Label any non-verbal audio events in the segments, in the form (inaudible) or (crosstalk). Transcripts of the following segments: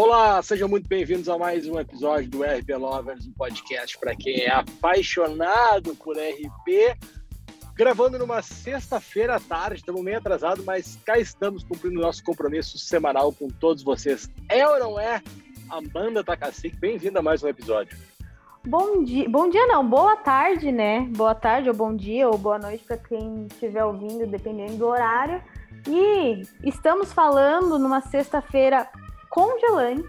Olá, sejam muito bem-vindos a mais um episódio do RP Lovers, um podcast para quem é apaixonado por RP. Gravando numa sexta-feira à tarde, estamos meio atrasados, mas cá estamos cumprindo nosso compromisso semanal com todos vocês. É ou não é? Amanda Takacic, bem-vinda a mais um episódio. Bom dia, bom dia não, boa tarde, né? Boa tarde ou bom dia ou boa noite para quem estiver ouvindo, dependendo do horário. E estamos falando numa sexta-feira congelante.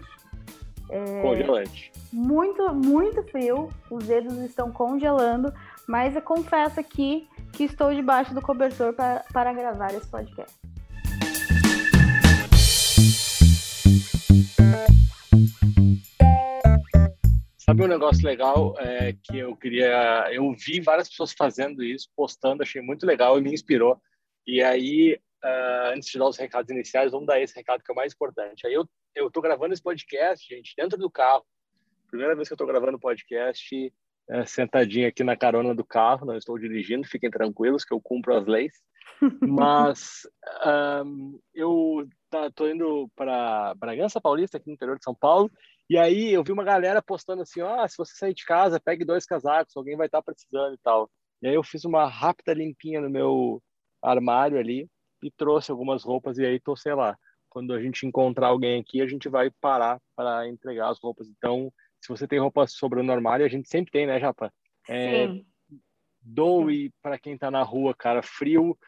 É, congelante. Muito, muito frio. Os dedos estão congelando. Mas eu confesso aqui que estou debaixo do cobertor para, para gravar esse podcast. Sabe um negócio legal é, que eu queria. Eu vi várias pessoas fazendo isso, postando, achei muito legal e me inspirou. E aí, uh, antes de dar os recados iniciais, vamos dar esse recado que é o mais importante. Aí eu eu estou gravando esse podcast, gente, dentro do carro. Primeira vez que eu estou gravando podcast é, sentadinho aqui na carona do carro, não estou dirigindo, fiquem tranquilos que eu cumpro as leis. (laughs) Mas um, eu estou tá, indo para Bragança Paulista, aqui no interior de São Paulo, e aí eu vi uma galera postando assim: ah, se você sair de casa, pegue dois casacos, alguém vai estar tá precisando e tal. E aí eu fiz uma rápida limpinha no meu armário ali e trouxe algumas roupas, e aí estou, sei lá, quando a gente encontrar alguém aqui, a gente vai parar para entregar as roupas. Então, se você tem roupa sobrando no armário, a gente sempre tem, né, Japa? É, Sim. Doe para quem está na rua, cara. Frio,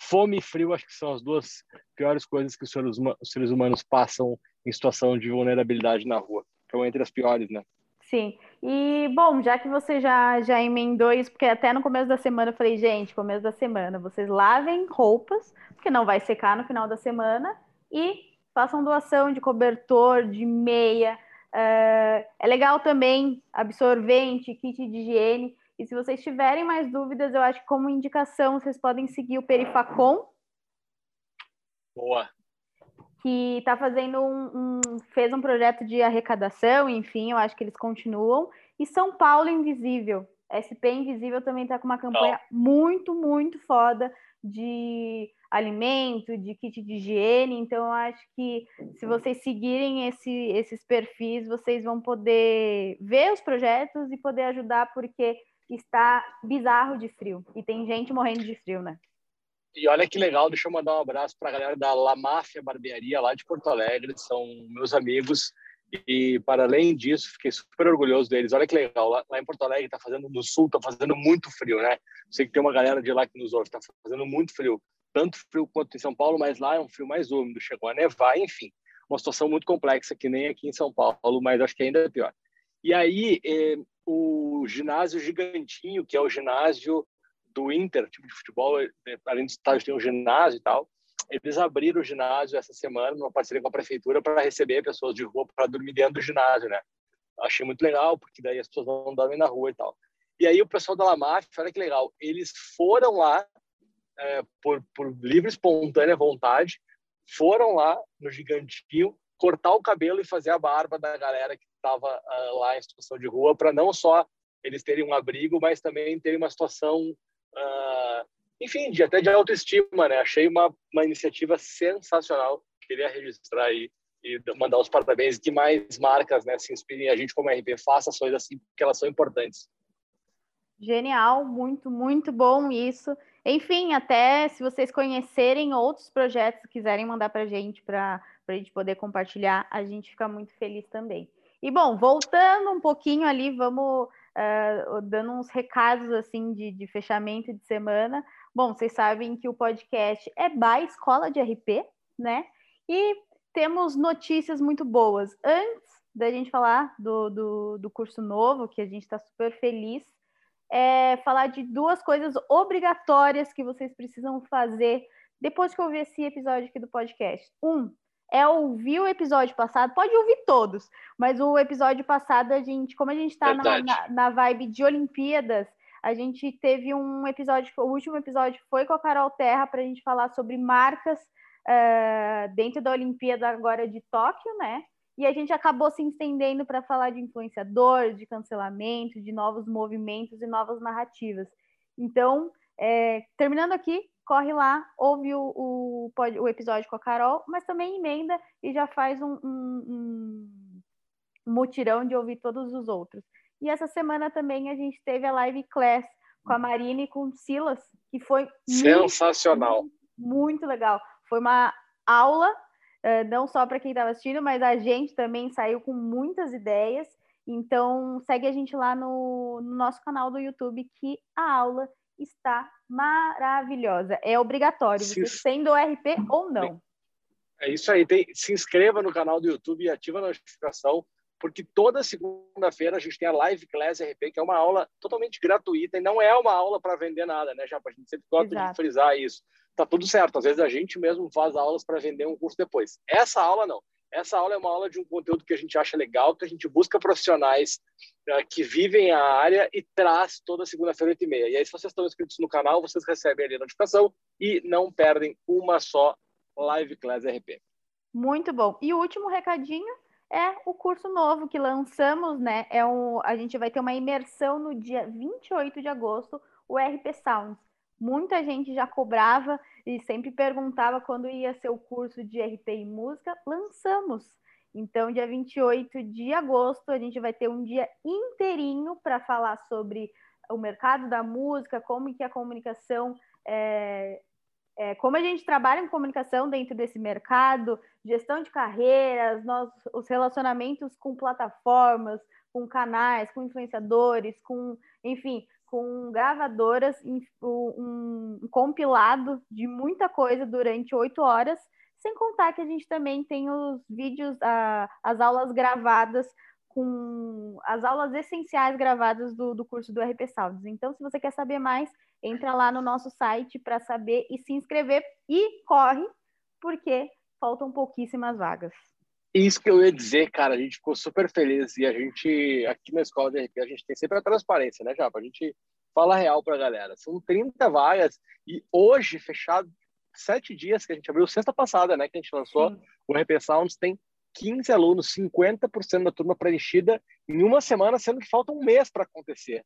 fome e frio, acho que são as duas piores coisas que os seres, os seres humanos passam em situação de vulnerabilidade na rua. Então, entre as piores, né? Sim. E, bom, já que você já, já emendou isso, porque até no começo da semana eu falei, gente, começo da semana, vocês lavem roupas, porque não vai secar no final da semana, e façam doação de cobertor, de meia. Uh, é legal também absorvente, kit de higiene. E se vocês tiverem mais dúvidas, eu acho que como indicação vocês podem seguir o Perifacom. Boa. Que está fazendo um, um, fez um projeto de arrecadação, enfim, eu acho que eles continuam. E São Paulo Invisível. SP Invisível também está com uma campanha muito, muito foda de alimento, de kit de higiene. Então, eu acho que se vocês seguirem esse, esses perfis, vocês vão poder ver os projetos e poder ajudar, porque está bizarro de frio. E tem gente morrendo de frio, né? E olha que legal, deixa eu mandar um abraço para a galera da La Máfia Barbearia, lá de Porto Alegre, são meus amigos. E, para além disso, fiquei super orgulhoso deles. Olha que legal, lá, lá em Porto Alegre está fazendo, no sul está fazendo muito frio, né? Sei que tem uma galera de lá que nos ouve, está fazendo muito frio tanto frio quanto em São Paulo, mas lá é um frio mais úmido, chegou a nevar, enfim, uma situação muito complexa que nem aqui em São Paulo, mas acho que ainda é pior. E aí, eh, o ginásio gigantinho, que é o ginásio do Inter, time de futebol, eh, além do estádio tem um ginásio e tal, eles abriram o ginásio essa semana, numa parceria com a prefeitura, para receber pessoas de rua para dormir dentro do ginásio, né? Achei muito legal, porque daí as pessoas não dormem na rua e tal. E aí o pessoal da Lamaf, olha que legal, eles foram lá é, por, por livre, espontânea vontade, foram lá no Gigantinho cortar o cabelo e fazer a barba da galera que estava uh, ah, lá em situação de rua, para não só eles terem um abrigo, mas também terem uma situação, uh, enfim, de, até de autoestima, né? Achei uma, uma iniciativa sensacional. Queria registrar aí e mandar os parabéns que mais marcas né, se inspirem a gente como RP, faça ações assim, porque elas são importantes. Genial, muito, muito bom isso. Enfim, até se vocês conhecerem outros projetos, quiserem mandar para a gente, para a gente poder compartilhar, a gente fica muito feliz também. E bom, voltando um pouquinho ali, vamos uh, dando uns recados assim de, de fechamento de semana. Bom, vocês sabem que o podcast é by Escola de RP, né? E temos notícias muito boas. Antes da gente falar do, do, do curso novo, que a gente está super feliz, é, falar de duas coisas obrigatórias que vocês precisam fazer depois que ouvir esse episódio aqui do podcast. Um, é ouvir o episódio passado, pode ouvir todos, mas o episódio passado, a gente, como a gente está na, na, na, vibe de Olimpíadas, a gente teve um episódio, o último episódio foi com a Carol Terra para a gente falar sobre marcas uh, dentro da Olimpíada agora de Tóquio, né? E a gente acabou se estendendo para falar de influenciador, de cancelamento, de novos movimentos e novas narrativas. Então, é, terminando aqui, corre lá, ouve o, o, o episódio com a Carol, mas também emenda e já faz um, um, um mutirão de ouvir todos os outros. E essa semana também a gente teve a live class com a Marina e com o Silas, que foi sensacional. Muito, muito legal. Foi uma aula, eh, não só para quem estava assistindo, mas a gente também saiu com muitas ideias. Então, segue a gente lá no, no nosso canal do YouTube, que a aula está maravilhosa. É obrigatório, você sendo RP ou não. É isso aí. Tem, se inscreva no canal do YouTube e ativa a notificação, porque toda segunda-feira a gente tem a Live Class RP, que é uma aula totalmente gratuita e não é uma aula para vender nada, né, Japa? A gente sempre gosta Exato. de frisar isso. Tá tudo certo. Às vezes a gente mesmo faz aulas para vender um curso depois. Essa aula não. Essa aula é uma aula de um conteúdo que a gente acha legal, que a gente busca profissionais uh, que vivem a área e traz toda segunda-feira, 8 e meia. E aí, se vocês estão inscritos no canal, vocês recebem ali a notificação e não perdem uma só Live Class RP. Muito bom. E o último recadinho é o curso novo que lançamos, né? É um, a gente vai ter uma imersão no dia 28 de agosto, o RP Sounds. Muita gente já cobrava e sempre perguntava quando ia ser o curso de RP em música, lançamos. Então, dia 28 de agosto, a gente vai ter um dia inteirinho para falar sobre o mercado da música, como que a comunicação é, é, como a gente trabalha em comunicação dentro desse mercado, gestão de carreiras, nós, os relacionamentos com plataformas, com canais, com influenciadores, com, enfim, com gravadoras, um, compilado de muita coisa durante oito horas, sem contar que a gente também tem os vídeos, as aulas gravadas com as aulas essenciais gravadas do, do curso do RP Sounds. Então, se você quer saber mais, entra lá no nosso site para saber e se inscrever e corre, porque faltam pouquíssimas vagas. Isso que eu ia dizer, cara, a gente ficou super feliz e a gente, aqui na escola de RP, a gente tem sempre a transparência, né, Japa? A gente fala real pra galera. São 30 vagas e hoje, fechado, sete dias que a gente abriu, sexta passada, né, que a gente lançou, Sim. o RP Sounds tem 15 alunos, 50% da turma preenchida em uma semana, sendo que falta um mês para acontecer.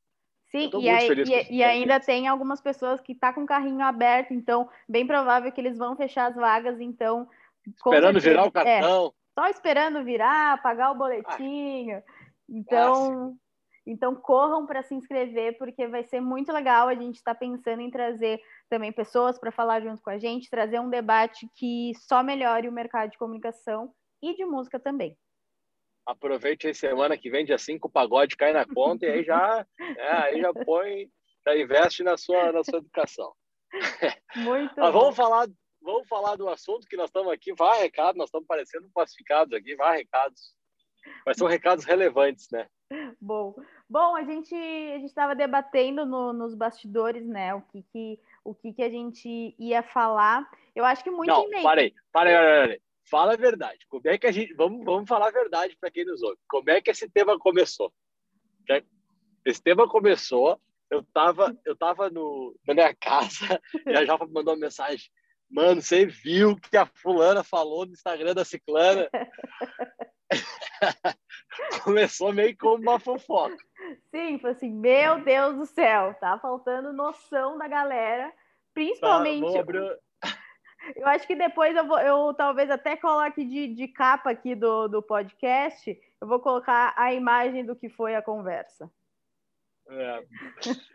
Sim, e, aí, e, e ainda tem algumas pessoas que tá com o carrinho aberto, então bem provável que eles vão fechar as vagas, então... Esperando certeza, virar o cartão. Só esperando virar, pagar o boletinho. Então, então corram para se inscrever, porque vai ser muito legal. A gente está pensando em trazer também pessoas para falar junto com a gente, trazer um debate que só melhore o mercado de comunicação e de música também. Aproveite a semana que vem, dia 5, o pagode cai na conta e aí já, é, aí já põe, já investe na sua, na sua educação. Muito Mas vamos falar vamos falar do assunto que nós estamos aqui. Vai recado, nós estamos parecendo classificados aqui, vai recados. Mas são recados relevantes, né? Bom, bom, a gente a gente estava debatendo no, nos bastidores, né? O que que o que que a gente ia falar. Eu acho que muito. Não, parei, parei, parei, Fala a verdade. Como é que a gente vamos vamos falar a verdade para quem nos ouve? Como é que esse tema começou? Esse tema começou. Eu estava eu tava no, na minha (laughs) casa e a Java mandou uma mensagem. Mano, você viu o que a fulana falou no Instagram da ciclana? (laughs) Começou meio como uma fofoca. Sim, foi assim, meu Deus do céu, tá faltando noção da galera, principalmente... Tá, abrir... (laughs) Eu acho que depois eu, vou, eu talvez até coloque de, de capa aqui do, do podcast, eu vou colocar a imagem do que foi a conversa. É.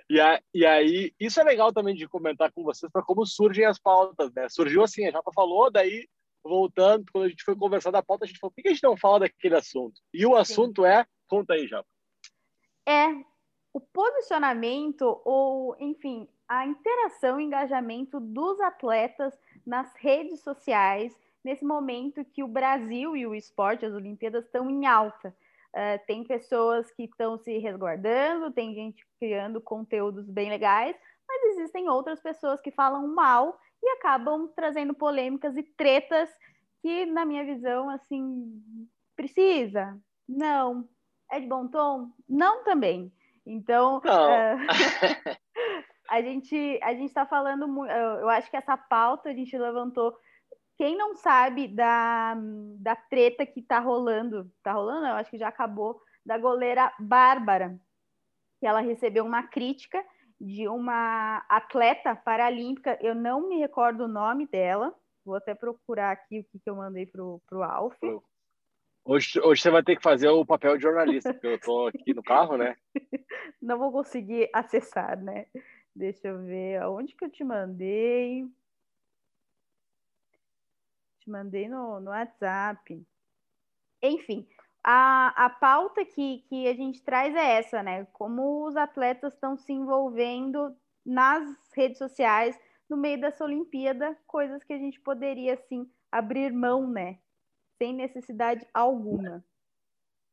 E, a, e aí, isso é legal também de comentar com vocês para como surgem as pautas, né? Surgiu assim, a Japa falou, daí voltando, quando a gente foi conversar da pauta, a gente falou, por que a gente não fala daquele assunto? E o assunto Sim. é, conta aí, Japa. É o posicionamento ou, enfim, a interação e engajamento dos atletas nas redes sociais nesse momento que o Brasil e o esporte, as Olimpíadas, estão em alta. Uh, tem pessoas que estão se resguardando, tem gente criando conteúdos bem legais, mas existem outras pessoas que falam mal e acabam trazendo polêmicas e tretas que, na minha visão, assim, precisa? Não. É de bom tom? Não também. Então, uh, (laughs) a gente a gente está falando muito. Eu acho que essa pauta a gente levantou quem não sabe da, da treta que tá rolando, tá rolando, eu acho que já acabou, da goleira Bárbara, que ela recebeu uma crítica de uma atleta paralímpica, eu não me recordo o nome dela, vou até procurar aqui o que, que eu mandei para o Alf. Hoje, hoje você vai ter que fazer o papel de jornalista, porque eu estou aqui no carro, né? (laughs) Não vou conseguir acessar, né? Deixa eu ver aonde que eu te mandei. Te mandei no, no WhatsApp. Enfim, a, a pauta que, que a gente traz é essa, né? Como os atletas estão se envolvendo nas redes sociais no meio dessa Olimpíada, coisas que a gente poderia, assim, abrir mão, né? sem necessidade alguma.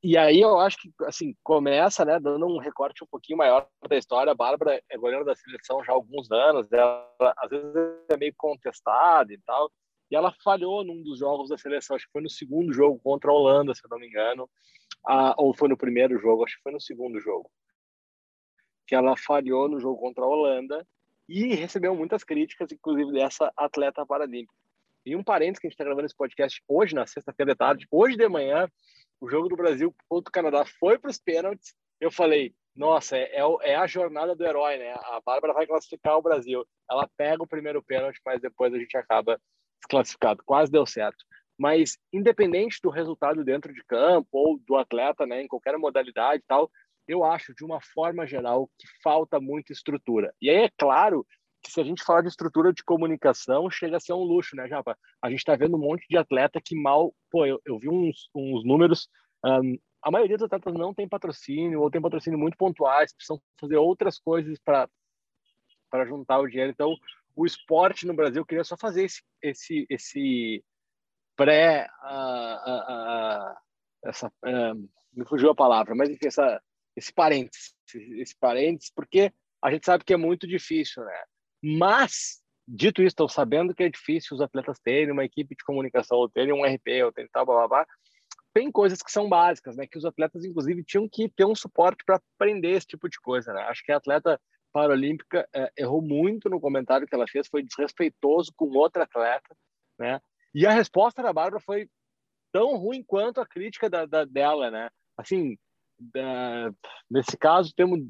E aí eu acho que assim começa, né, dando um recorte um pouquinho maior da história. A Bárbara é goleira da seleção já há alguns anos, ela às vezes é meio contestada e tal. E ela falhou num dos jogos da seleção, acho que foi no segundo jogo contra a Holanda, se eu não me engano, ou foi no primeiro jogo, acho que foi no segundo jogo, que ela falhou no jogo contra a Holanda e recebeu muitas críticas, inclusive dessa atleta paralímpica. E um parênteses que a gente está gravando esse podcast hoje, na sexta-feira de tarde, hoje de manhã, o jogo do Brasil contra o Canadá foi para os pênaltis. Eu falei, nossa, é, é, é, a jornada do herói, né? A Bárbara vai classificar o Brasil. Ela pega o primeiro pênalti, mas depois a gente acaba desclassificado. Quase deu certo. Mas, independente do resultado dentro de campo ou do atleta, né, em qualquer modalidade e tal, eu acho, de uma forma geral, que falta muita estrutura. E aí, é claro que se a gente falar de estrutura de comunicação, chega a ser um luxo, né, Japa? A gente está vendo um monte de atleta que mal... Pô, eu, eu vi uns, uns números... Um, a maioria dos atletas não tem patrocínio ou tem patrocínio muito pontuais, precisam fazer outras coisas para juntar o dinheiro. Então, o esporte no Brasil queria só fazer esse esse esse pré uh, uh, uh, essa me fugiu a palavra, mas enfim, essa esse parênteses, esse parênteses, porque a gente sabe que é muito difícil, né? Mas, dito isso, estou sabendo que é difícil os atletas terem uma equipe de comunicação, ou terem um RP, ou terem tal, blá, blá, blá. Tem coisas que são básicas, né? Que os atletas, inclusive, tinham que ter um suporte para aprender esse tipo de coisa, né? Acho que atleta paralímpica é, errou muito no comentário que ela fez, foi desrespeitoso com outra atleta, né? E a resposta da Bárbara foi tão ruim quanto a crítica da, da dela, né? Assim, da, nesse caso, temos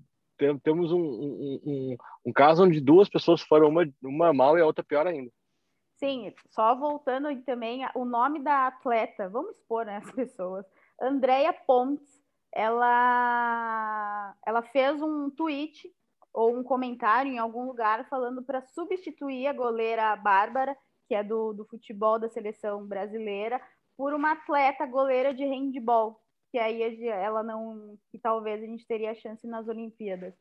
temos um, um, um, um, caso onde duas pessoas foram uma, uma mal e a outra pior ainda. Sim, só voltando também, o nome da atleta, vamos expor né, as pessoas, Andrea Pontes, ela, ela fez um tweet ou um comentário em algum lugar falando para substituir a goleira Bárbara, que é do, do futebol da seleção brasileira, por uma atleta goleira de handball, que aí ela não, que talvez a gente teria chance nas Olimpíadas.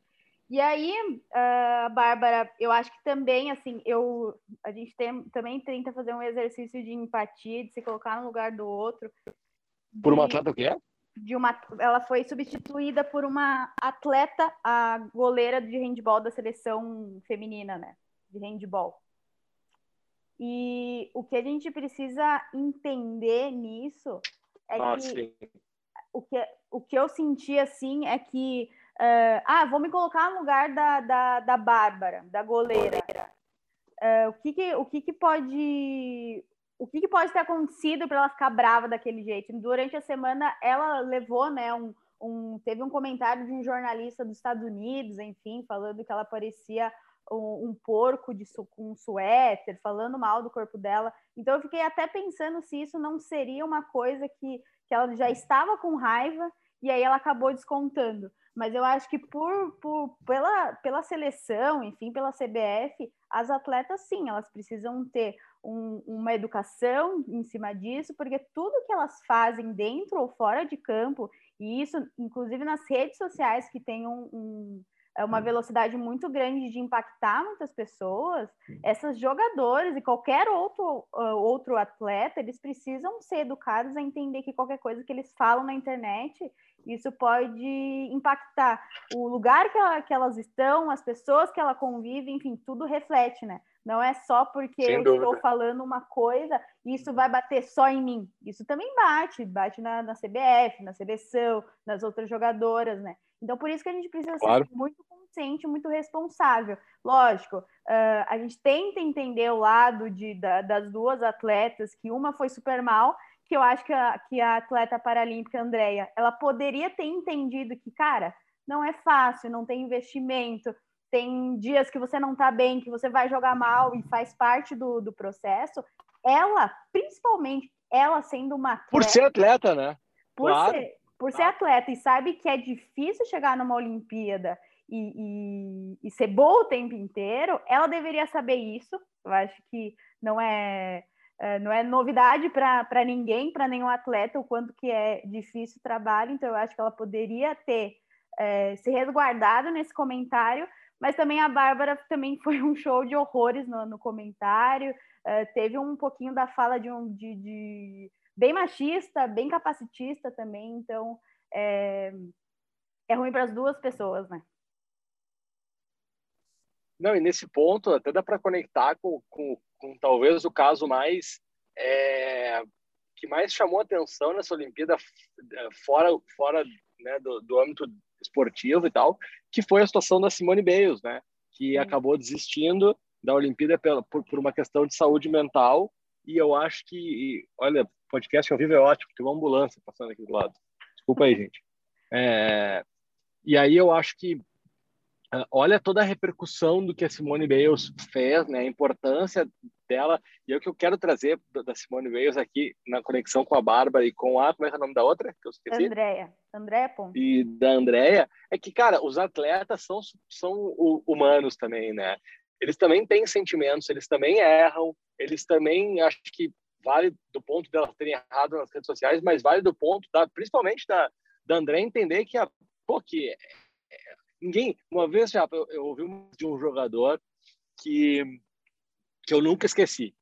E aí, uh, Bárbara, eu acho que também, assim, eu, a gente tem, também tenta fazer um exercício de empatia, de se colocar no lugar do outro. Por uma atleta o que é? De uma, ela foi substituída por uma atleta, a goleira de handball da seleção feminina, né? De handball. E o que a gente precisa entender nisso é ah, que sim o que, o que eu senti assim é que uh, ah, vou me colocar no lugar da, da, da Bárbara, da goleira. Uh, o que, que, o que, que pode o que, que pode ter acontecido para ela ficar brava daquele jeito? Durante a semana ela levou, né, um, um, teve um comentário de um jornalista dos Estados Unidos, enfim, falando que ela parecia um, um porco de su, um suéter, falando mal do corpo dela. Então eu fiquei até pensando se isso não seria uma coisa que que ela já estava com raiva e aí ela acabou descontando. Mas eu acho que por, por, pela, pela seleção, enfim, pela CBF, as atletas sim, elas precisam ter um, uma educação em cima disso, porque tudo que elas fazem dentro ou fora de campo, e isso, inclusive nas redes sociais, que tem um, um é uma velocidade muito grande de impactar muitas pessoas, essas jogadores e qualquer outro, uh, outro atleta, eles precisam ser educados a entender que qualquer coisa que eles falam na internet, isso pode impactar o lugar que, ela, que elas estão, as pessoas que ela convive, enfim, tudo reflete, né? Não é só porque Sem eu dúvida. estou falando uma coisa, isso vai bater só em mim. Isso também bate, bate na, na CBF, na seleção, nas outras jogadoras, né? Então, por isso que a gente precisa claro. ser muito consciente, muito responsável. Lógico, uh, a gente tenta entender o lado de, da, das duas atletas, que uma foi super mal, que eu acho que a, que a atleta paralímpica Andrea, ela poderia ter entendido que, cara, não é fácil, não tem investimento, tem dias que você não tá bem, que você vai jogar mal e faz parte do, do processo. Ela, principalmente, ela sendo uma atleta, Por ser atleta, né? Por, claro. ser, por ser atleta e sabe que é difícil chegar numa Olimpíada e, e, e ser boa o tempo inteiro, ela deveria saber isso. Eu acho que não é é, não é novidade para ninguém, para nenhum atleta, o quanto que é difícil o trabalho, então eu acho que ela poderia ter é, se resguardado nesse comentário, mas também a Bárbara também foi um show de horrores no, no comentário, é, teve um pouquinho da fala de um de, de, bem machista, bem capacitista também, então é, é ruim para as duas pessoas, né? Não, e nesse ponto até dá para conectar com, com, com, talvez o caso mais é, que mais chamou atenção nessa Olimpíada fora fora né, do, do âmbito esportivo e tal, que foi a situação da Simone Biles, né, que acabou desistindo da Olimpíada pela, por, por uma questão de saúde mental e eu acho que, olha, podcast ao vivo é ótimo, tem uma ambulância passando aqui do lado. Desculpa aí, gente. É, e aí eu acho que Uh, olha toda a repercussão do que a Simone Biles fez, né? A importância dela. E é o que eu quero trazer da Simone Biles aqui na conexão com a Bárbara e com a como é, é o nome da outra que eu esqueci? Andréia. Andréia Ponte. E da Andréia é que cara, os atletas são são humanos também, né? Eles também têm sentimentos, eles também erram, eles também acho que vale do ponto dela terem errado nas redes sociais, mas vale do ponto da principalmente da da André entender que a pô, que Ninguém, uma vez já eu, eu ouvi de um jogador que que eu nunca esqueci.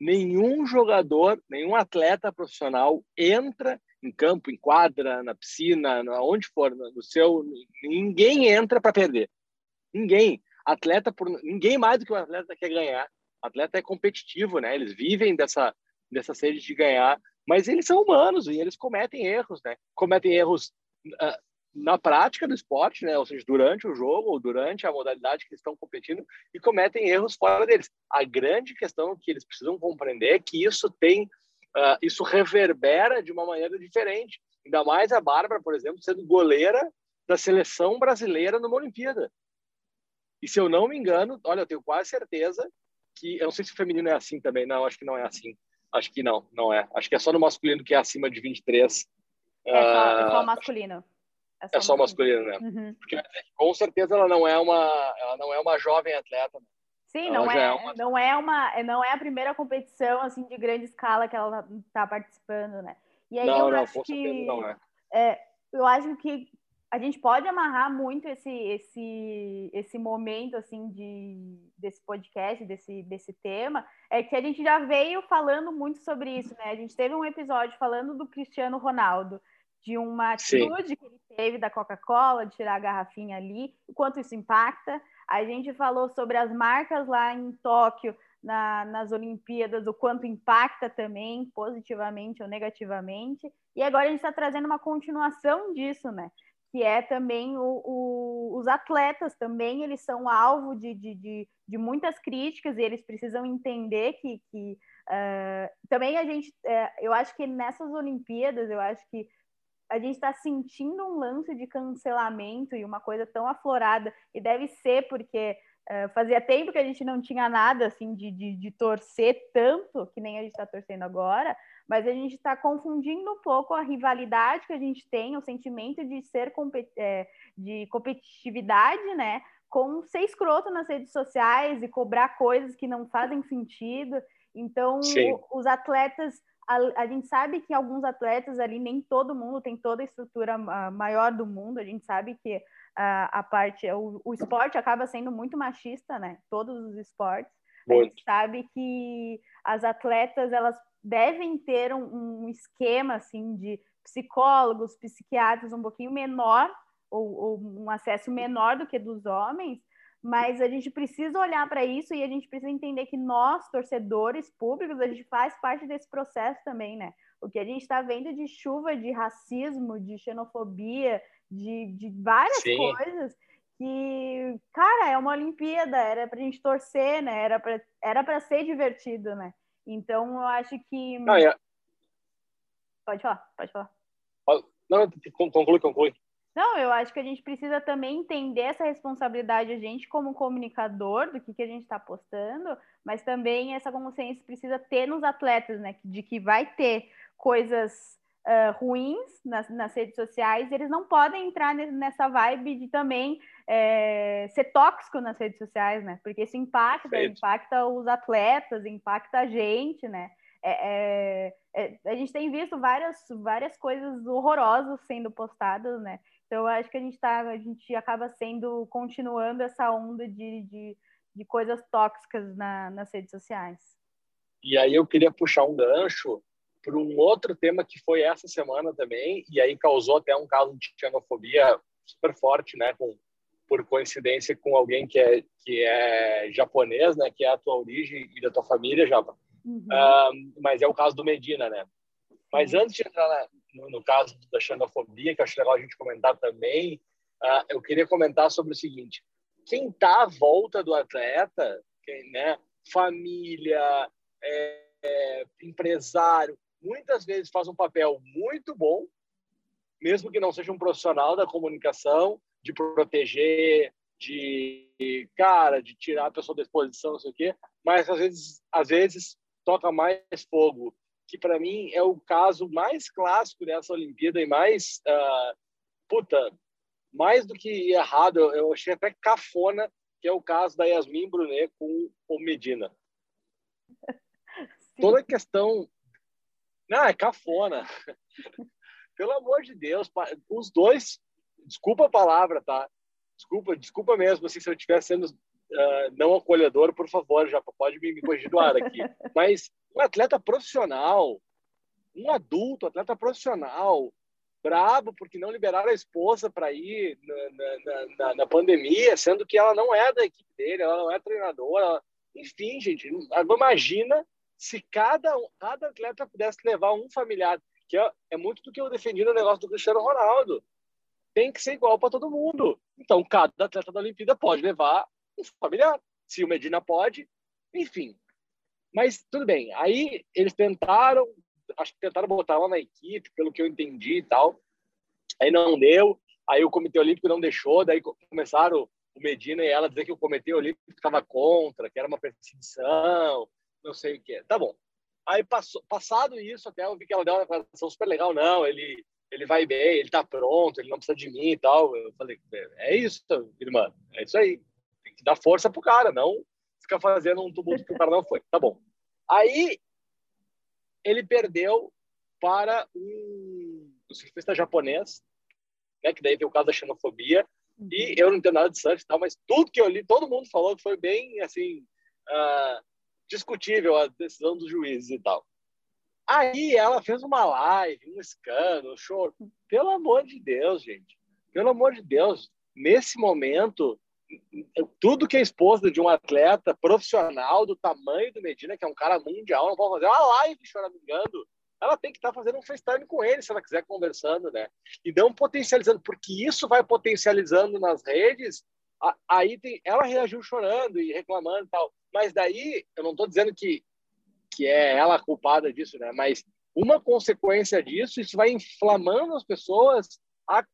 Nenhum jogador, nenhum atleta profissional entra em campo, em quadra, na piscina, onde for, no seu, ninguém entra para perder. Ninguém. Atleta por ninguém mais do que o atleta quer ganhar. Atleta é competitivo, né? Eles vivem dessa dessa sede de ganhar, mas eles são humanos e eles cometem erros, né? Cometem erros uh, na prática do esporte, né? ou seja, durante o jogo ou durante a modalidade que eles estão competindo e cometem erros fora deles. A grande questão que eles precisam compreender é que isso tem, uh, isso reverbera de uma maneira diferente. Ainda mais a Bárbara, por exemplo, sendo goleira da seleção brasileira numa Olimpíada. E se eu não me engano, olha, eu tenho quase certeza que, eu não sei se o feminino é assim também, não, acho que não é assim. Acho que não, não é. Acho que é só no masculino que é acima de 23. É só, é só o ah, masculino. É só, é só masculino, né? Uhum. Porque com certeza ela não é uma, ela não é uma jovem atleta. Né? Sim, não é, é uma... não é uma, não é a primeira competição assim de grande escala que ela está participando, né? E aí não, eu não, acho que não é. é. eu acho que a gente pode amarrar muito esse esse esse momento assim de desse podcast, desse desse tema, é que a gente já veio falando muito sobre isso, né? A gente teve um episódio falando do Cristiano Ronaldo de uma atitude Sim. que ele teve da Coca-Cola, de tirar a garrafinha ali, o quanto isso impacta. A gente falou sobre as marcas lá em Tóquio, na, nas Olimpíadas, o quanto impacta também, positivamente ou negativamente. E agora a gente está trazendo uma continuação disso, né? Que é também o, o, os atletas também, eles são alvo de, de, de, de, muitas críticas e eles precisam entender que, que uh, também a gente, uh, eu acho que nessas Olimpíadas, eu acho que a gente está sentindo um lance de cancelamento e uma coisa tão aflorada, e deve ser porque uh, fazia tempo que a gente não tinha nada assim de, de, de torcer tanto, que nem a gente está torcendo agora, mas a gente está confundindo um pouco a rivalidade que a gente tem, o sentimento de ser é, de competitividade, né? Com ser escroto nas redes sociais e cobrar coisas que não fazem sentido. Então, os atletas a, a, gente sabe que alguns atletas ali, nem todo mundo tem toda a estrutura uh, maior do mundo, a gente sabe que uh, a parte, o, o, esporte acaba sendo muito machista, né? Todos os esportes. Muito. A gente sabe que as atletas, elas devem ter um, um esquema, assim, de psicólogos, psiquiatras um pouquinho menor, ou, ou um acesso menor do que dos homens, mas a gente precisa olhar para isso e a gente precisa entender que nós, torcedores públicos, a gente faz parte desse processo também, né? O que a gente está vendo de chuva de racismo, de xenofobia, de, de várias Sim. coisas que, cara, é uma Olimpíada, era para a gente torcer, né? Era para era ser divertido, né? Então, eu acho que. é... Pode falar, pode falar. Não, conclui, conclui. Não, eu acho que a gente precisa também entender essa responsabilidade, a gente como comunicador, do que, que a gente está postando, mas também essa consciência precisa ter nos atletas, né? De que vai ter coisas uh, ruins nas, nas, redes sociais, eles não podem entrar nessa vibe de também é, ser tóxico nas redes sociais, né? Porque isso impacta, Feito. impacta os atletas, impacta a gente, né? É, é, é, a gente tem visto várias, várias coisas horrorosas sendo postadas, né? Então, eu acho que a gente, tá, a gente acaba sendo, continuando essa onda de, de, de coisas tóxicas na, nas redes sociais. E aí eu queria puxar um gancho para um outro tema que foi essa semana também, e aí causou até um caso de xenofobia super forte, né, com, por coincidência com alguém que é, que é japonês, né, que é a tua origem e da tua família, Japa. Uhum. Uh, mas é o caso do Medina, né? Mas antes de entrar na, no, no, caso da xenofobia, que acho legal a gente comentar também, uh, eu queria comentar sobre o seguinte: quem está à volta do atleta, quem, né, família, é, é, empresário, muitas vezes faz um papel muito bom, mesmo que não seja um profissional da comunicação, de proteger, de cara, de tirar a pessoa da exposição, não sei o quê, mas às vezes, às vezes toca mais fogo que para mim é o caso mais clássico dessa Olimpíada e mais uh, puta, mais do que errado, eu achei até cafona, que é o caso da Yasmin Brunet com o Medina. Sim. (laughs) Toda a questão não, é cafona. (laughs) Pelo amor de Deus, os dois, desculpa a palavra, tá? Desculpa, desculpa mesmo, assim, se eu estiver sendo uh, não acolhedor, por favor, já pode me, me corrigir do ar aqui. (laughs) Mas um atleta profissional, um adulto, atleta profissional, brabo porque não liberaram a esposa para ir na, na, na, na, pandemia, sendo que ela não é da equipe dele, ela não é treinadora. Ela... Enfim, gente, imagina se cada, cada atleta pudesse levar um familiar, que é, é muito do que eu defendi no negócio do Cristiano Ronaldo. Tem que ser igual para todo mundo. Então, cada atleta da Olimpíada pode levar um familiar. Se o Medina pode, enfim. Mas tudo bem. Aí eles tentaram, acho que tentaram botar ela na equipe, pelo que eu entendi e tal. Aí não deu. Aí o Comitê Olímpico não deixou. Daí começaram o Medina e ela dizer que o Comitê Olímpico estava contra, que era uma perseguição, não sei o que é. Tá bom. Aí passou, passado isso, até eu vi que ela deu uma declaração super legal. Não, ele ele vai bem, ele tá pronto, ele não precisa de mim e tal. Eu falei, é isso, irmã, é isso aí que dar força pro cara, não ficar fazendo um tumulto que o cara não foi. Tá bom. Aí ele perdeu para um, surfista japonês, né, que daí veio o caso da xenofobia, uhum. e eu não entendo nada de surf, tal, mas tudo que eu li, todo mundo falou que foi bem, assim, uh, discutível a decisão dos juízes e tal. Aí ela fez uma live, um escândalo, show. Pelo amor de Deus, gente. Pelo amor de Deus. Nesse momento, tudo que é esposa de um atleta profissional do tamanho do Medina, que é um cara mundial, não pode fazer uma live choramingando. Ela tem que estar tá fazendo um FaceTime com ele, se ela quiser conversando, né? E não potencializando, porque isso vai potencializando nas redes. Aí tem, ela reagiu chorando e reclamando e tal. Mas daí, eu não estou dizendo que, que é ela culpada disso, né? Mas uma consequência disso, isso vai inflamando as pessoas a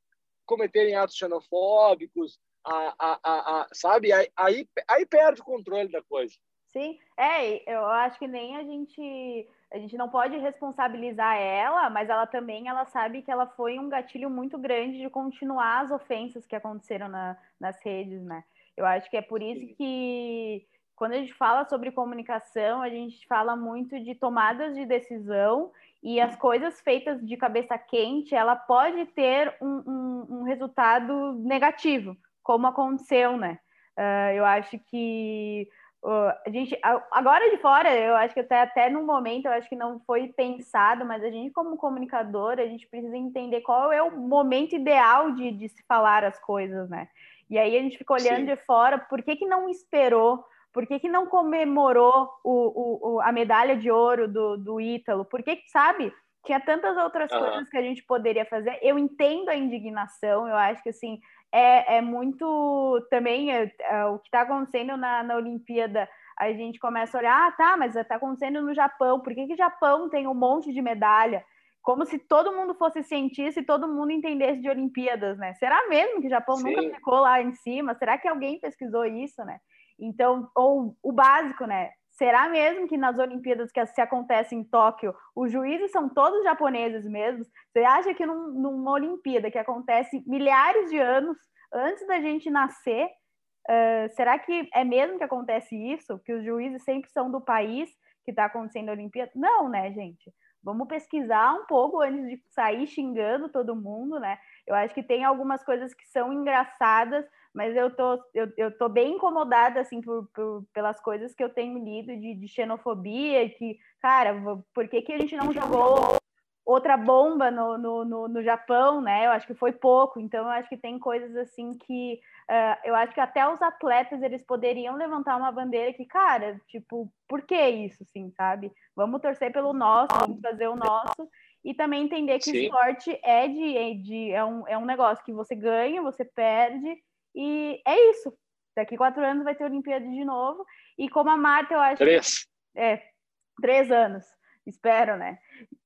cometerem atos xenofóbicos, a, a, a, a sabe? Aí, aí, aí perde o controle da coisa. Sim, é, eu acho que nem a gente a gente não pode responsabilizar ela, mas ela também ela sabe que ela foi um gatilho muito grande de continuar as ofensas que aconteceram na, nas redes, né? Eu acho que é por isso que quando a gente fala sobre comunicação, a gente fala muito de tomadas de decisão e as coisas feitas de cabeça quente, ela pode ter um, um, um resultado negativo como aconteceu, né? Uh, eu acho que uh, a gente agora de fora, eu acho que até, até no momento eu acho que não foi pensado, mas a gente como comunicador, a gente precisa entender qual é o momento ideal de, de se falar as coisas, né? E aí a gente fica olhando Sim. de fora, por que, que não esperou? Por que, que não comemorou o, o, a medalha de ouro do, do Ítalo? Por que, sabe? Tinha tantas outras uhum. coisas que a gente poderia fazer. Eu entendo a indignação, eu acho que assim, é, é muito também é, é, o que está acontecendo na, na Olimpíada. A gente começa a olhar, ah, tá, mas está acontecendo no Japão. Por que, que o Japão tem um monte de medalha? como se todo mundo fosse cientista e todo mundo entendesse de Olimpíadas, né? Será mesmo que o Japão Sim. nunca ficou lá em cima? Será que alguém pesquisou isso, né? Então, ou o básico, né? Será mesmo que nas Olimpíadas que se acontece em Tóquio, os juízes são todos japoneses mesmo? Você acha que num, numa Olimpíada que acontece milhares de anos antes da gente nascer, uh, será que é mesmo que acontece isso? Que os juízes sempre são do país que está acontecendo a Olimpíada? Não, né, gente? Vamos pesquisar um pouco antes de sair xingando todo mundo, né? Eu acho que tem algumas coisas que são engraçadas, mas eu tô, eu, eu tô bem incomodada, assim, por, por pelas coisas que eu tenho lido de, de xenofobia, que, cara, por que, que a gente não jogou outra bomba no, no, no, no, Japão, né? Eu acho que foi pouco, então eu acho que tem coisas assim que uh, eu acho que até os atletas eles poderiam levantar uma bandeira que, cara, tipo, por que isso, sim, sabe? Vamos torcer pelo nosso, vamos fazer o nosso e também entender que Sim. esporte é de, é de é, um, é um negócio que você ganha, você perde e é isso. Daqui quatro anos vai ter Olimpíada de novo e como a Marta eu acho três que, é três anos espero, né?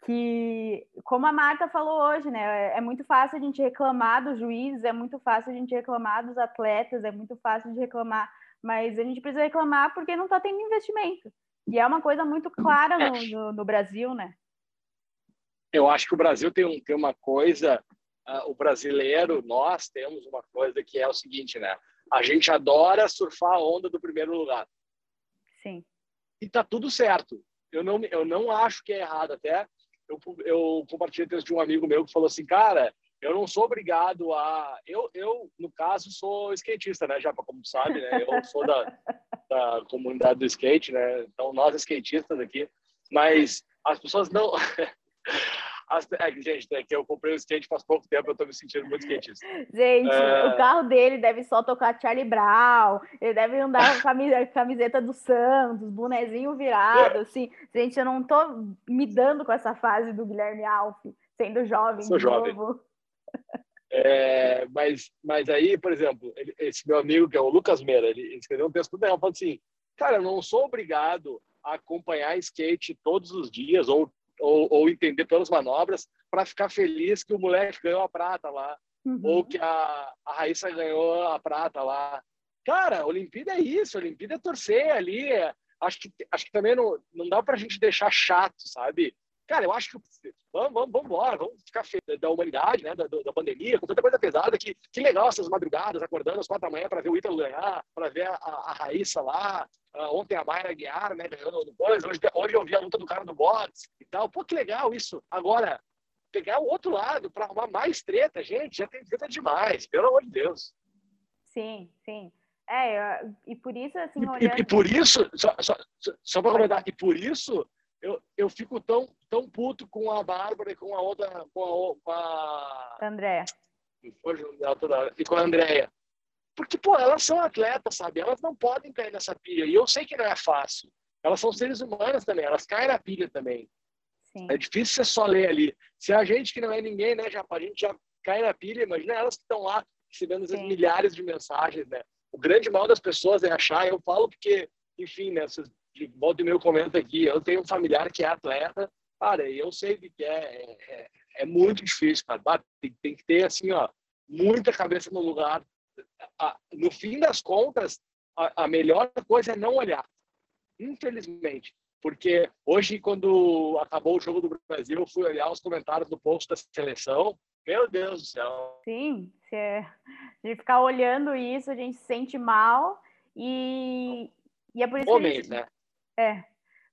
Que, como a Marta falou hoje, né? É muito fácil a gente reclamar dos juízes, é muito fácil a gente reclamar dos atletas, é muito fácil de reclamar, mas a gente precisa reclamar porque não está tendo investimento. E é uma coisa muito clara no, é. no, no, Brasil, né? Eu acho que o Brasil tem, um, tem uma coisa, uh, o brasileiro, nós temos uma coisa que é o seguinte, né? A gente adora surfar a onda do primeiro lugar. Sim. E tá tudo certo eu não, eu não acho que é errado até. Eu, eu compartilhei texto de um amigo meu que falou assim, cara, eu não sou obrigado a... Eu, eu no caso, sou skatista, né, já como sabe, né? Eu sou da, (laughs) da comunidade do skate, né? Então, nós skatistas aqui. Mas as pessoas não... (laughs) As, é, gente, é que eu comprei o skate faz pouco tempo, eu tô me sentindo muito skatista. (laughs) Gente, é... o carro dele deve só tocar Charlie Brown, ele deve andar com a (laughs) camiseta do Santos, bonezinho virado, é. assim. Gente, eu não tô me dando com essa fase do Guilherme Alf, sendo jovem Sou jovem. Novo. (laughs) É, mas, mas aí, por exemplo, ele, esse meu amigo, que é o Lucas Meira, ele escreveu um texto bem, falando assim, cara, eu não sou obrigado a acompanhar skate todos os dias ou ou, ou entender pelas manobras para ficar feliz que o moleque ganhou a prata lá, uhum. ou que a, a Raíssa ganhou a prata lá. Cara, Olimpíada é isso, Olimpíada é torcer ali. É, acho, que, acho que também não, não dá para a gente deixar chato, sabe? Cara, eu acho que vamos, vamos, vamos embora, vamos ficar da humanidade, né, da, da pandemia, com tanta coisa pesada, que, que legal essas madrugadas, acordando às quatro da manhã para ver o Ítalo ganhar, para ver a, a, Raíssa lá, uh, ontem a Mayra Guiar, né, ganhando no boxe, hoje, hoje eu vi a luta do cara do boxe e tal. Pô, que legal isso. Agora, pegar o outro lado para arrumar mais treta, gente, já tem treta demais, pelo amor de Deus. Sim, sim. É, e por isso, assim, olhando... e, e, por isso, só, só, só para comentar, e por isso eu, eu fico tão, tão puto com a Bárbara e com a outra, com a, com a... Andréia. E com a Andréia. Porque, pô, elas são atletas, sabe? Elas não podem cair nessa pilha. E eu sei que não é fácil. Elas são seres humanos também, elas caem na pilha também. Sim. É difícil você só ler ali. Se a gente que não é ninguém, né, já, a gente já cai na pilha, imagina elas que estão lá recebendo as milhares de mensagens, né? O grande mal das pessoas é achar, eu falo porque, enfim, né, vocês volta e meio comento aqui, eu tenho um familiar que é atleta, cara, eu sei que é, é, é muito difícil, cara. Tem, tem, que ter, assim, ó, muita cabeça no lugar. No fim das contas, a, a melhor coisa é não olhar, infelizmente. Porque hoje, quando acabou o jogo do Brasil, eu fui olhar os comentários do post da seleção. Meu Deus do céu. Sim, se é... de ficar olhando isso, a gente se sente mal. E, e é por isso Homens, que. Gente... né? É.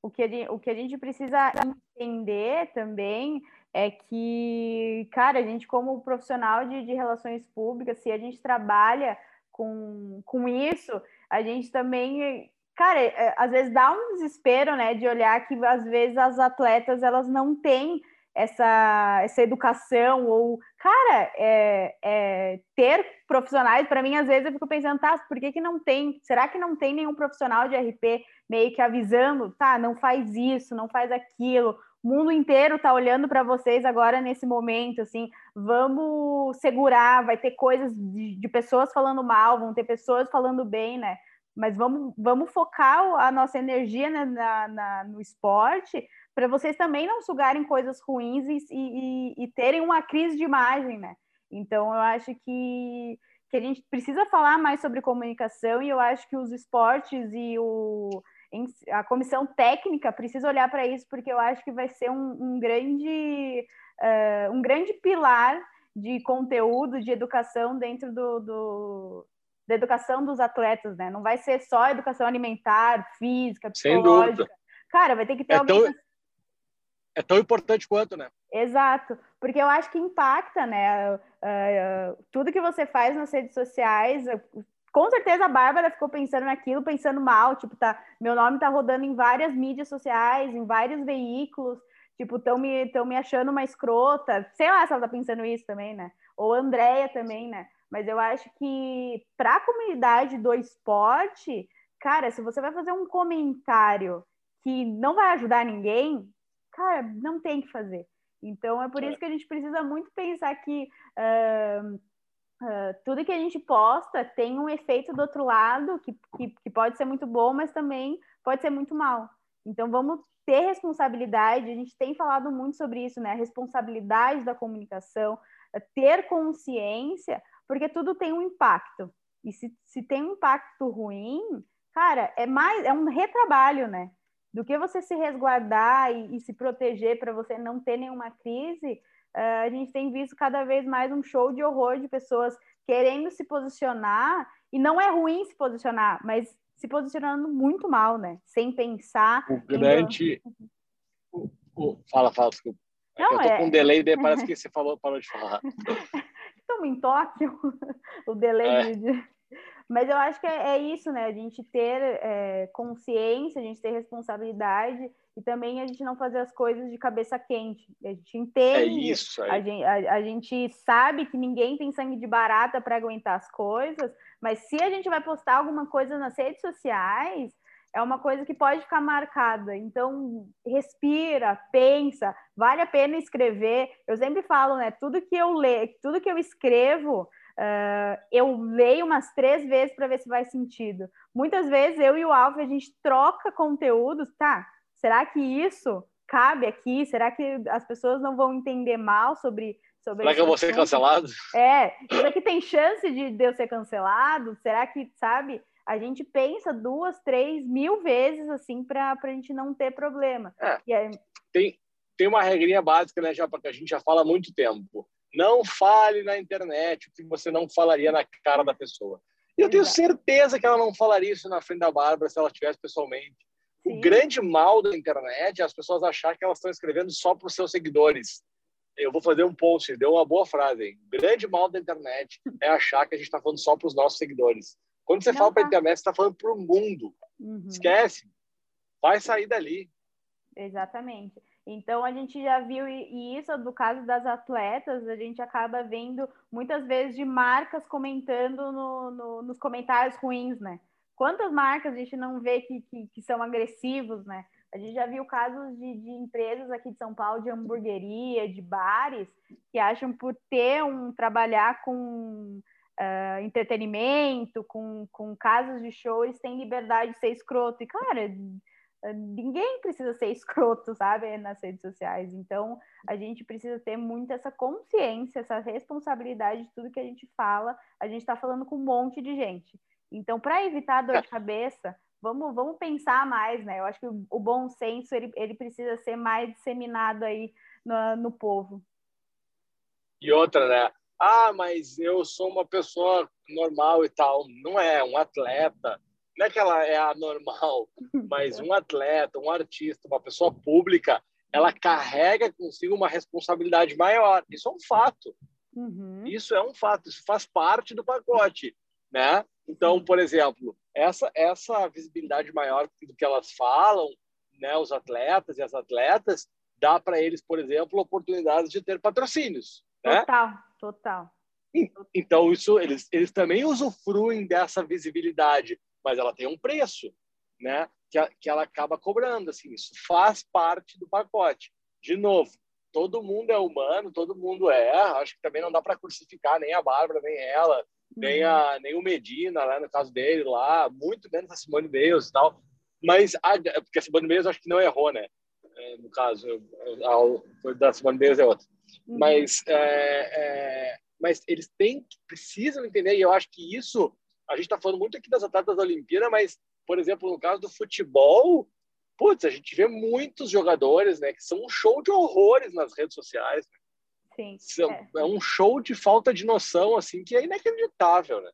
O que, gente, o que a gente precisa entender também é que, cara, a gente, como profissional de, de relações públicas, se a gente trabalha com, com isso, a gente também cara, é, às vezes dá um desespero, né, de olhar que às vezes as atletas elas não têm essa, essa educação ou, cara, é, é, ter profissionais, para mim, às vezes eu fico pensando, tá, por que, que não tem? Será que não tem nenhum profissional de RP meio que avisando, tá, não faz isso, não faz aquilo, mundo inteiro tá olhando para vocês agora nesse momento, assim, vamos segurar, vai ter coisas de, de pessoas falando mal, vão ter pessoas falando bem, né? mas vamos, vamos focar a nossa energia né, na, na, no esporte para vocês também não sugarem coisas ruins e, e, e, terem uma crise de imagem, né? Então, eu acho que, que a gente precisa falar mais sobre comunicação e eu acho que os esportes e o, a comissão técnica precisa olhar para isso, porque eu acho que vai ser um, um grande, uh, um grande pilar de conteúdo, de educação dentro do, do, da educação dos atletas, né? Não vai ser só educação alimentar, física, psicológica. Cara, vai ter que ter é tão, é tão importante quanto, né? Exato, porque eu acho que impacta, né? Uh, uh, tudo que você faz nas redes sociais, com certeza a Bárbara ficou pensando naquilo, pensando mal, tipo, tá, meu nome tá rodando em várias mídias sociais, em vários veículos, tipo, estão me, tão me achando uma escrota, sei lá se ela tá pensando isso também, né? Ou a Andrea também, né? Mas eu acho que para a comunidade do esporte, cara, se você vai fazer um comentário que não vai ajudar ninguém, cara, não tem que fazer. Então é por isso que a gente precisa muito pensar que uh, Uh, tudo que a gente posta tem um efeito do outro lado que, que, que, pode ser muito bom, mas também pode ser muito mal. Então vamos ter responsabilidade. A gente tem falado muito sobre isso, né? A responsabilidade da comunicação, ter consciência, porque tudo tem um impacto. E se, se tem um impacto ruim, cara, é mais é um retrabalho, né? Do que você se resguardar e, e se proteger para você não ter nenhuma crise, a gente tem visto cada vez mais um show de horror de pessoas querendo se posicionar, e não é ruim se posicionar, mas se posicionando muito mal, né? Sem pensar. O grande. O, o... Fala, fala, desculpa. É não, eu tô é... com um delay, parece (laughs) que você falou, parou de falar. (laughs) Estamos em Tóquio, (laughs) o delay é. de mas eu acho que é, é isso, né? A gente ter é, consciência, a gente ter responsabilidade e também a gente não fazer as coisas de cabeça quente. A gente entende. É isso. A, gente, a, a gente sabe que ninguém tem sangue de barata para aguentar as coisas, mas se a gente vai postar alguma coisa nas redes sociais, é uma coisa que pode ficar marcada. Então, respira, pensa, vale a pena escrever. Eu sempre falo, né? Tudo que eu leio, tudo que eu escrevo, Uh, eu leio umas três vezes para ver se faz sentido. Muitas vezes eu e o Alfa a gente troca conteúdos, tá? Será que isso cabe aqui? Será que as pessoas não vão entender mal sobre sobre Será que eu vou ser cancelado? É, isso aqui tem chance de, de eu ser cancelado? Será que, sabe? A gente pensa duas, três, mil vezes assim para a gente não ter problema. É, aí... tem, tem uma regrinha básica, né, já, que a gente já fala há muito tempo não fale na internet o que você não falaria na cara da pessoa. E eu tenho certeza que ela não falaria isso na frente da Bárbara se ela estivesse pessoalmente. Sim. O grande mal da internet é as pessoas achar que elas estão escrevendo só para os seus seguidores. Eu vou fazer um post, deu uma boa frase. Hein? O grande mal da internet é achar que a gente está falando só para os nossos seguidores. Quando você não fala tá. para a internet, você está falando para o mundo. Uhum. Esquece. Vai sair dali. Exatamente. Então a gente já viu e isso do caso das atletas, a gente acaba vendo muitas vezes de marcas comentando no, no, nos comentários ruins, né? Quantas marcas a gente não vê que, que, que são agressivos, né? A gente já viu casos de, de, empresas aqui de São Paulo, de hamburgueria, de bares, que acham por ter um trabalhar com uh, entretenimento, com, com casos de show, eles têm liberdade de ser escroto. E, cara, ninguém precisa ser (laughs) escroto, sabe, nas redes sociais. Então, a gente precisa ter muito essa consciência, essa responsabilidade de tudo que a gente fala. A gente está falando com um monte de gente. Então, para evitar dor de cabeça, vamos, vamos pensar mais, né? Eu acho que o, o bom senso ele, ele precisa ser mais disseminado aí no, no povo. E outra, né? Ah, mas eu sou uma pessoa normal e tal. Não é, um atleta não é que ela é anormal, (laughs) mas um atleta, um artista, uma pessoa pública, ela carrega consigo uma responsabilidade maior. Isso é um fato. Uhum. Isso é um fato. Isso faz parte do pacote, né? Então, por exemplo, essa essa visibilidade maior do que elas falam, né? Os atletas e as atletas dá para eles, por exemplo, oportunidades de ter patrocínios. Né? Total, total. Então, isso eles, eles também usufruem dessa visibilidade mas ela tem um preço, né? Que, a, que ela acaba cobrando, assim, isso faz parte do pacote. De novo, todo mundo é humano, todo mundo é, acho que também não dá para crucificar nem a Bárbara, nem ela, nem, a, nem o Medina, lá no caso dele, lá, muito menos a Simone Biles e tal. Mas, a, porque a Simone Biles acho que não errou, né? É, no caso, a, da Simone Biles é outra. Uhum. Mas, é, é, mas eles têm, precisam entender, e eu acho que isso, a gente está falando muito aqui das atletas da Olimpíada, mas, por exemplo, no caso do futebol, putz, a gente vê muitos jogadores, né, que são um show de horrores nas redes sociais. Né? Sim. São, é. é um show de falta de noção, assim, que é inacreditável, né?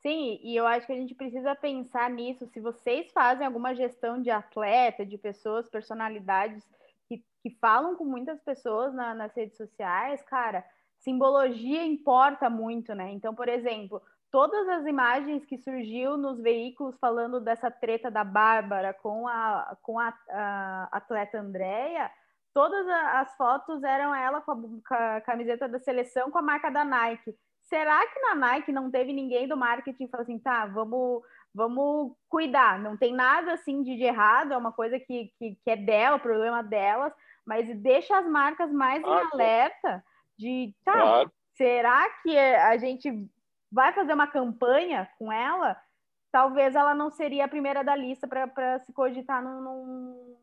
Sim, e eu acho que a gente precisa pensar nisso. Se vocês fazem alguma gestão de atleta, de pessoas, personalidades que, que falam com muitas pessoas na, nas redes sociais, cara, simbologia importa muito, né? Então, por exemplo, todas as imagens que surgiu nos veículos falando dessa treta da Bárbara com a, com a, a atleta Andréia, todas as fotos eram ela com a, com a, camiseta da seleção com a marca da Nike. Será que na Nike não teve ninguém do marketing falou assim, tá, vamos, vamos cuidar, não tem nada assim de, de errado, é uma coisa que, que, que, é dela, o problema delas, mas deixa as marcas mais ah, em alerta de, tá, claro. será que a gente vai fazer uma campanha com ela? Talvez ela não seria a primeira da lista para se cogitar num, num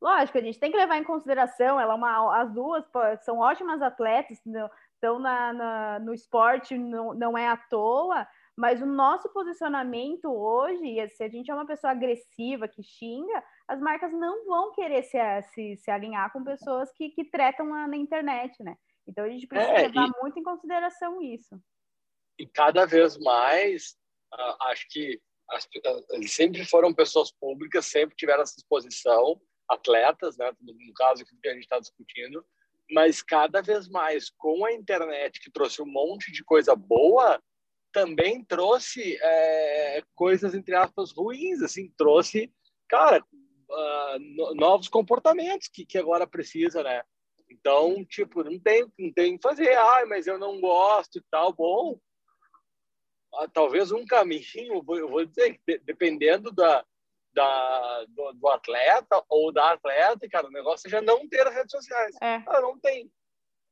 Lógico, a gente tem que levar em consideração, ela é uma, as duas são ótimas atletas, estão na, na, no esporte, não, não é à toa, mas o nosso posicionamento hoje, se a gente é uma pessoa agressiva, que xinga, as marcas não vão querer se, se, se alinhar com pessoas que, que tretam na, na internet, né? Então a gente precisa é, levar e, muito em consideração isso. E cada vez mais, uh, acho que as, uh, sempre foram pessoas públicas, sempre tiveram essa exposição, atletas, né, no caso que a gente está discutindo, mas cada vez mais com a internet que trouxe um monte de coisa boa, também trouxe é, coisas entre aspas ruins, assim, trouxe, cara, uh, novos comportamentos que, que agora precisa, né? Então, tipo, não tem, não tem que fazer, ah, mas eu não gosto e tal. Bom, ah, talvez um caminho, eu vou dizer, dependendo da, da, do, do, atleta ou da atleta, cara, o negócio é já não ter redes sociais. É. Ah, não tem.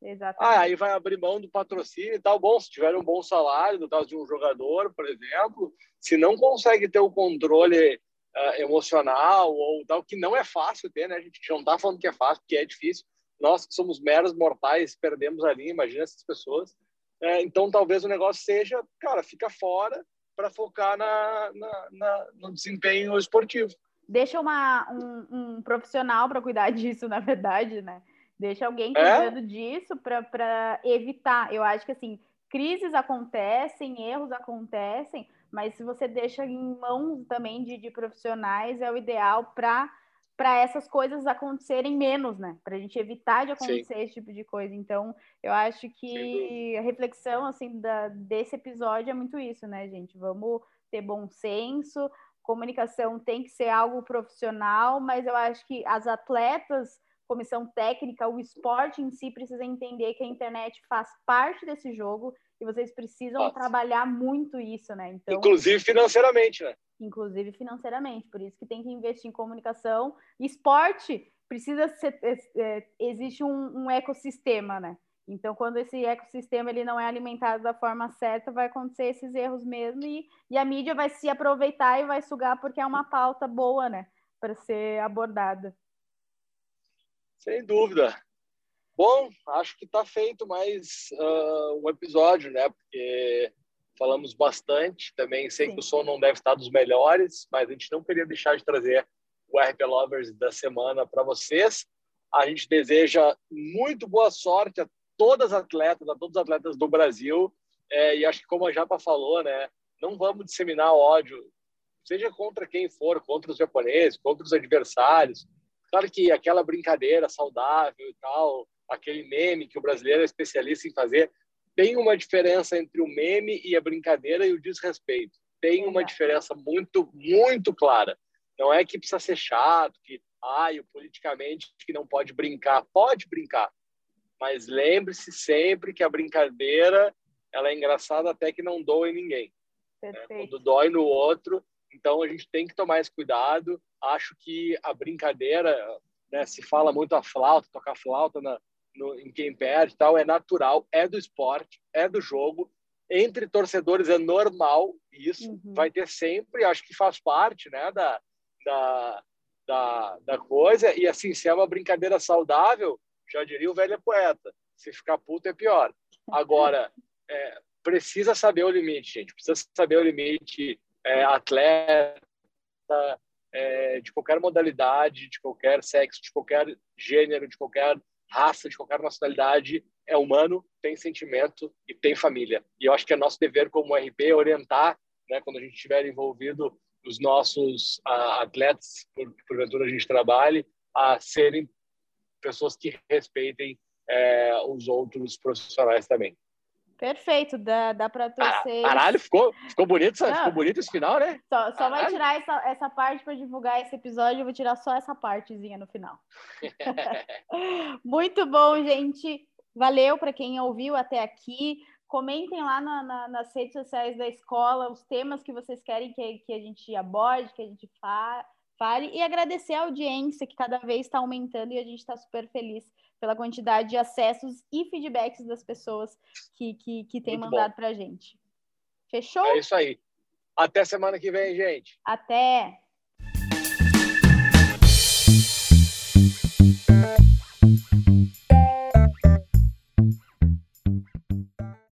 Exatamente. Ah, aí vai abrir mão do patrocínio e tal. Bom, se tiver um bom salário, no caso de um jogador, por exemplo, se não consegue ter o controle uh, emocional ou tal, que não é fácil ter, né? A gente não tá falando que é fácil, porque é difícil. Nós que somos meros mortais, perdemos ali, imagina essas pessoas. É, então, talvez o negócio seja, cara, fica fora, para focar na, na, na, no desempenho esportivo. Deixa uma, um, um profissional para cuidar (laughs) disso, na verdade, né? Deixa alguém é? cuidando é? disso para evitar. Eu acho que assim, crises acontecem, erros acontecem, mas se você deixa em mãos também de, de profissionais, é o ideal para para essas coisas acontecerem menos, né? Para a gente evitar de acontecer Sim. esse tipo de coisa. Então, eu acho que a reflexão assim da, desse episódio é muito isso, né, gente? Vamos ter bom senso, comunicação tem que ser algo profissional, mas eu acho que as atletas, comissão técnica, o esporte em si precisa entender que a internet faz parte desse jogo e vocês precisam Nossa. trabalhar muito isso, né? Então, inclusive financeiramente, né? Inclusive financeiramente, por isso que tem que investir em comunicação. Esporte precisa ser, é, é, existe um, um, ecossistema, né? Então, quando esse ecossistema ele não é alimentado da forma certa, vai acontecer esses erros mesmo e, e a mídia vai se aproveitar e vai sugar porque é uma pauta boa, né? Para ser abordada. Sem dúvida. Bom, acho que está feito mais uh, um episódio, né? Porque falamos bastante. Também sei Sim. que o som não deve estar dos melhores, mas a gente não queria deixar de trazer o RP Lovers da semana para vocês. A gente deseja muito boa sorte a todas as atletas, a todos os atletas do Brasil. É, e acho que, como a Japa falou, né? Não vamos disseminar ódio, seja contra quem for, contra os japoneses, contra os adversários. Claro que aquela brincadeira saudável e tal, aquele meme que o brasileiro é especialista em fazer, tem uma diferença entre o meme e a brincadeira e o desrespeito. Tem uma diferença muito, muito clara. Não é que precisa ser chato, que ah, o politicamente que não pode brincar. Pode brincar, mas lembre-se sempre que a brincadeira ela é engraçada até que não doe ninguém. Né? Quando dói no outro, então a gente tem que tomar esse cuidado. Acho que a brincadeira, né, se fala muito a flauta, tocar flauta na, no, em quem perde tal, é natural, é do esporte, é do jogo, entre torcedores é normal, isso uhum. vai ter sempre, acho que faz parte né, da, da, da, da coisa, e assim, se é uma brincadeira saudável, já diria o velho poeta, se ficar puto é pior. Agora, é, precisa saber o limite, gente, precisa saber o limite é, atleta, é, de qualquer modalidade, de qualquer sexo, de qualquer gênero, de qualquer raça, de qualquer nacionalidade, é humano, tem sentimento e tem família. E eu acho que é nosso dever como RP orientar, né, quando a gente estiver envolvido, os nossos uh, atletas, por, porventura a gente trabalhe, a serem pessoas que respeitem é, os outros profissionais também. Perfeito, dá, dá para torcer. Caralho, ficou, ficou, bonito, ficou bonito esse final, né? Só, só vai tirar essa, essa parte para divulgar esse episódio, eu vou tirar só essa partezinha no final. (laughs) Muito bom, gente. Valeu para quem ouviu até aqui. Comentem lá na, na, nas redes sociais da escola os temas que vocês querem que, que a gente aborde, que a gente fa fale. E agradecer a audiência que cada vez está aumentando e a gente está super feliz pela quantidade de acessos e feedbacks das pessoas que, que, que têm Muito mandado para a gente. Fechou? É isso aí. Até semana que vem, gente. Até!